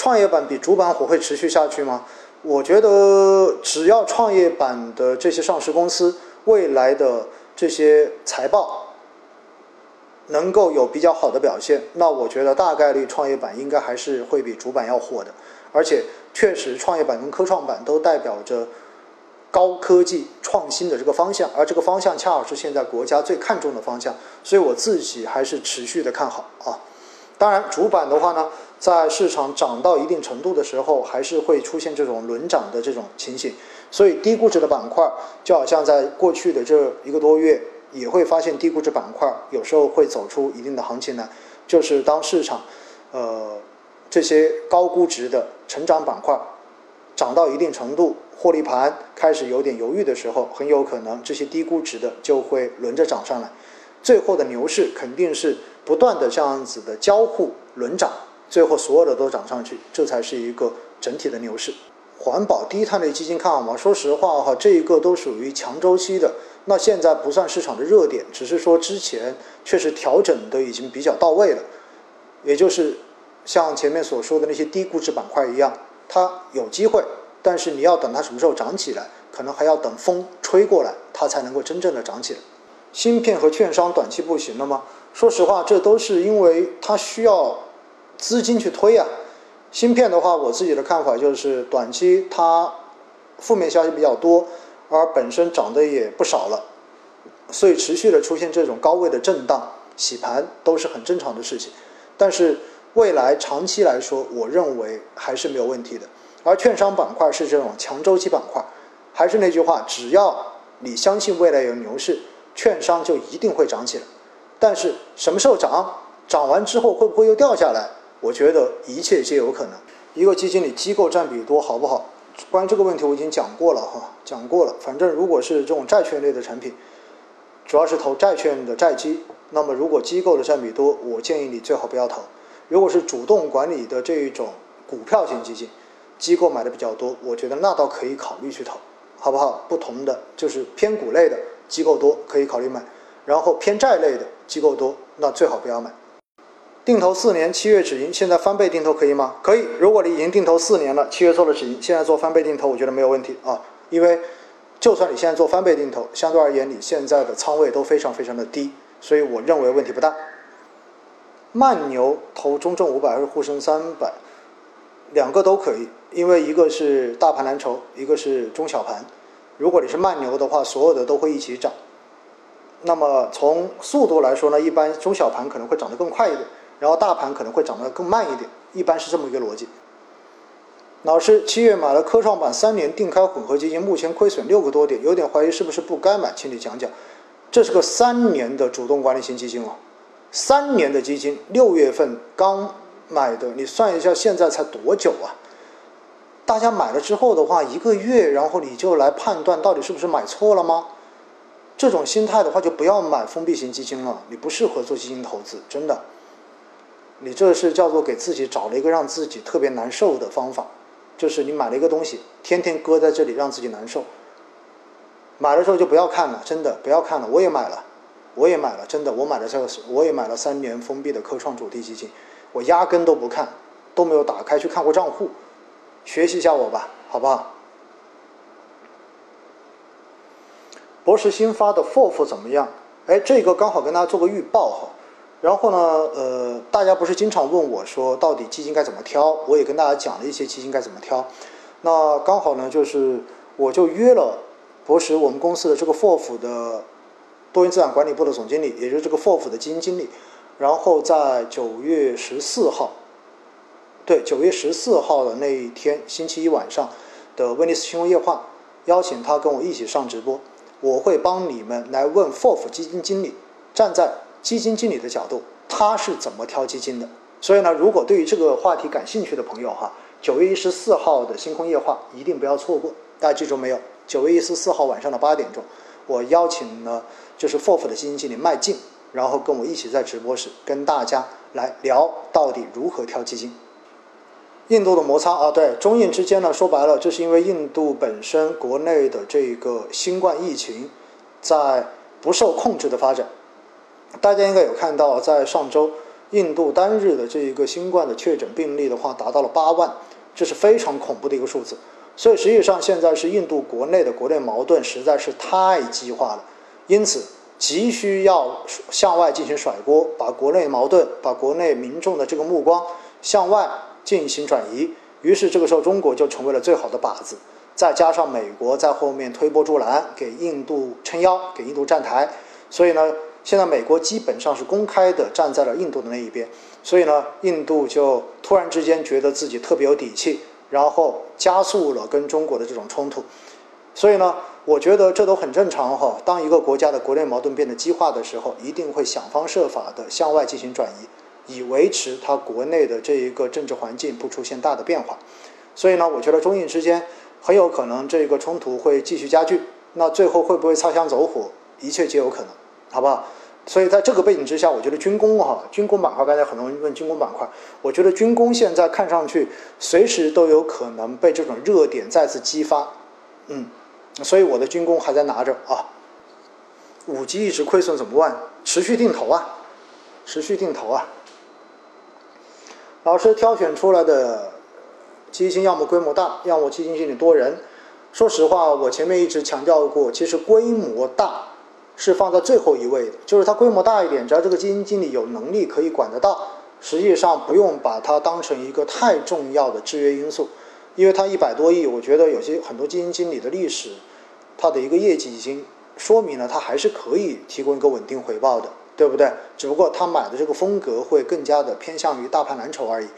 创业板比主板火会持续下去吗？我觉得只要创业板的这些上市公司未来的这些财报能够有比较好的表现，那我觉得大概率创业板应该还是会比主板要火的。而且确实，创业板跟科创板都代表着高科技创新的这个方向，而这个方向恰好是现在国家最看重的方向，所以我自己还是持续的看好啊。当然，主板的话呢，在市场涨到一定程度的时候，还是会出现这种轮涨的这种情形。所以，低估值的板块，就好像在过去的这一个多月，也会发现低估值板块有时候会走出一定的行情来。就是当市场，呃，这些高估值的成长板块涨到一定程度，获利盘开始有点犹豫的时候，很有可能这些低估值的就会轮着涨上来。最后的牛市肯定是。不断的这样子的交互轮涨，最后所有的都涨上去，这才是一个整体的牛市。环保低碳类基金看好吗？说实话哈，这一个都属于强周期的，那现在不算市场的热点，只是说之前确实调整的已经比较到位了。也就是像前面所说的那些低估值板块一样，它有机会，但是你要等它什么时候涨起来，可能还要等风吹过来，它才能够真正的涨起来。芯片和券商短期不行了吗？说实话，这都是因为它需要资金去推啊。芯片的话，我自己的看法就是短期它负面消息比较多，而本身涨得也不少了，所以持续的出现这种高位的震荡洗盘都是很正常的事情。但是未来长期来说，我认为还是没有问题的。而券商板块是这种强周期板块，还是那句话，只要你相信未来有牛市，券商就一定会涨起来。但是什么时候涨？涨完之后会不会又掉下来？我觉得一切皆有可能。一个基金里机构占比多好不好？关于这个问题我已经讲过了哈，讲过了。反正如果是这种债券类的产品，主要是投债券的债基，那么如果机构的占比多，我建议你最好不要投。如果是主动管理的这一种股票型基金，机构买的比较多，我觉得那倒可以考虑去投，好不好？不同的就是偏股类的机构多，可以考虑买。然后偏债类的机构多，那最好不要买。定投四年七月止盈，现在翻倍定投可以吗？可以。如果你已经定投四年了，七月做了止盈，现在做翻倍定投，我觉得没有问题啊。因为就算你现在做翻倍定投，相对而言你现在的仓位都非常非常的低，所以我认为问题不大。慢牛投中证五百还是沪深三百？两个都可以，因为一个是大盘蓝筹，一个是中小盘。如果你是慢牛的话，所有的都会一起涨。那么从速度来说呢，一般中小盘可能会涨得更快一点，然后大盘可能会涨得更慢一点，一般是这么一个逻辑。老师，七月买了科创板三年定开混合基金，目前亏损六个多点，有点怀疑是不是不该买，请你讲讲。这是个三年的主动管理型基金哦，三年的基金，六月份刚买的，你算一下现在才多久啊？大家买了之后的话，一个月，然后你就来判断到底是不是买错了吗？这种心态的话，就不要买封闭型基金了。你不适合做基金投资，真的。你这是叫做给自己找了一个让自己特别难受的方法，就是你买了一个东西，天天搁在这里让自己难受。买的时候就不要看了，真的不要看了。我也买了，我也买了，真的，我买了这个，我也买了三年封闭的科创主题基金，我压根都不看，都没有打开去看过账户，学习一下我吧，好不好？博时新发的 FOF 怎么样？哎，这个刚好跟大家做个预报哈。然后呢，呃，大家不是经常问我说，到底基金该怎么挑？我也跟大家讲了一些基金该怎么挑。那刚好呢，就是我就约了博时我们公司的这个 FOF 的多元资产管理部的总经理，也就是这个 FOF 的基金经理。然后在九月十四号，对，九月十四号的那一天星期一晚上的威尼斯新闻夜话，邀请他跟我一起上直播。我会帮你们来问 FOF 基金经理，站在基金经理的角度，他是怎么挑基金的？所以呢，如果对于这个话题感兴趣的朋友哈，九月一十四号的星空夜话一定不要错过。大家记住没有？九月一十四号晚上的八点钟，我邀请了就是 FOF 的基金经理麦静，然后跟我一起在直播室跟大家来聊到底如何挑基金。印度的摩擦啊，对中印之间呢，说白了，这是因为印度本身国内的这个新冠疫情在不受控制的发展。大家应该有看到，在上周印度单日的这一个新冠的确诊病例的话达到了八万，这是非常恐怖的一个数字。所以实际上现在是印度国内的国内矛盾实在是太激化了，因此急需要向外进行甩锅，把国内矛盾、把国内民众的这个目光向外进行转移。于是这个时候中国就成为了最好的靶子，再加上美国在后面推波助澜，给印度撑腰，给印度站台。所以呢，现在美国基本上是公开的站在了印度的那一边。所以呢，印度就突然之间觉得自己特别有底气。然后加速了跟中国的这种冲突，所以呢，我觉得这都很正常哈。当一个国家的国内矛盾变得激化的时候，一定会想方设法的向外进行转移，以维持它国内的这一个政治环境不出现大的变化。所以呢，我觉得中印之间很有可能这个冲突会继续加剧。那最后会不会擦枪走火，一切皆有可能，好不好？所以在这个背景之下，我觉得军工哈，军工板块，刚才很多人问军工板块，我觉得军工现在看上去随时都有可能被这种热点再次激发，嗯，所以我的军工还在拿着啊。五 G 一直亏损怎么办？持续定投啊，持续定投啊。老师挑选出来的基金要么规模大，要么基金经理多人。说实话，我前面一直强调过，其实规模大。是放在最后一位的，就是它规模大一点，只要这个基金经理有能力可以管得到，实际上不用把它当成一个太重要的制约因素，因为它一百多亿，我觉得有些很多基金经理的历史，它的一个业绩已经说明了它还是可以提供一个稳定回报的，对不对？只不过他买的这个风格会更加的偏向于大盘蓝筹而已。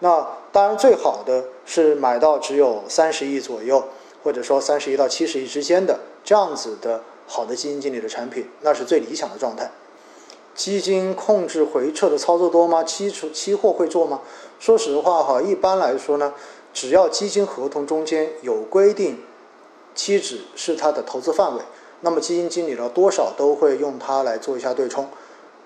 那当然最好的是买到只有三十亿左右，或者说三十亿到七十亿之间的这样子的。好的基金经理的产品，那是最理想的状态。基金控制回撤的操作多吗？期出期货会做吗？说实话哈，一般来说呢，只要基金合同中间有规定，期指是它的投资范围，那么基金经理呢多少都会用它来做一下对冲。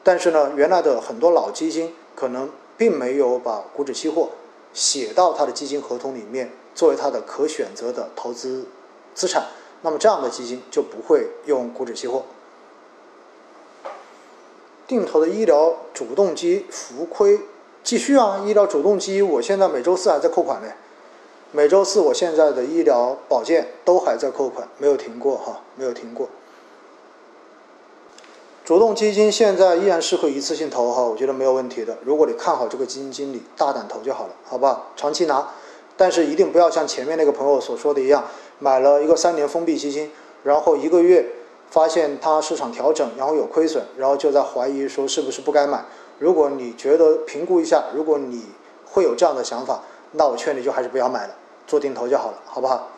但是呢，原来的很多老基金可能并没有把股指期货写到它的基金合同里面，作为它的可选择的投资资产。那么这样的基金就不会用股指期货。定投的医疗主动基浮亏继续啊，医疗主动基我现在每周四还在扣款呢，每周四我现在的医疗保健都还在扣款，没有停过哈，没有停过。主动基金现在依然适合一次性投哈，我觉得没有问题的。如果你看好这个基金经理，大胆投就好了，好吧？长期拿，但是一定不要像前面那个朋友所说的一样。买了一个三年封闭基金，然后一个月发现它市场调整，然后有亏损，然后就在怀疑说是不是不该买。如果你觉得评估一下，如果你会有这样的想法，那我劝你就还是不要买了，做定投就好了，好不好？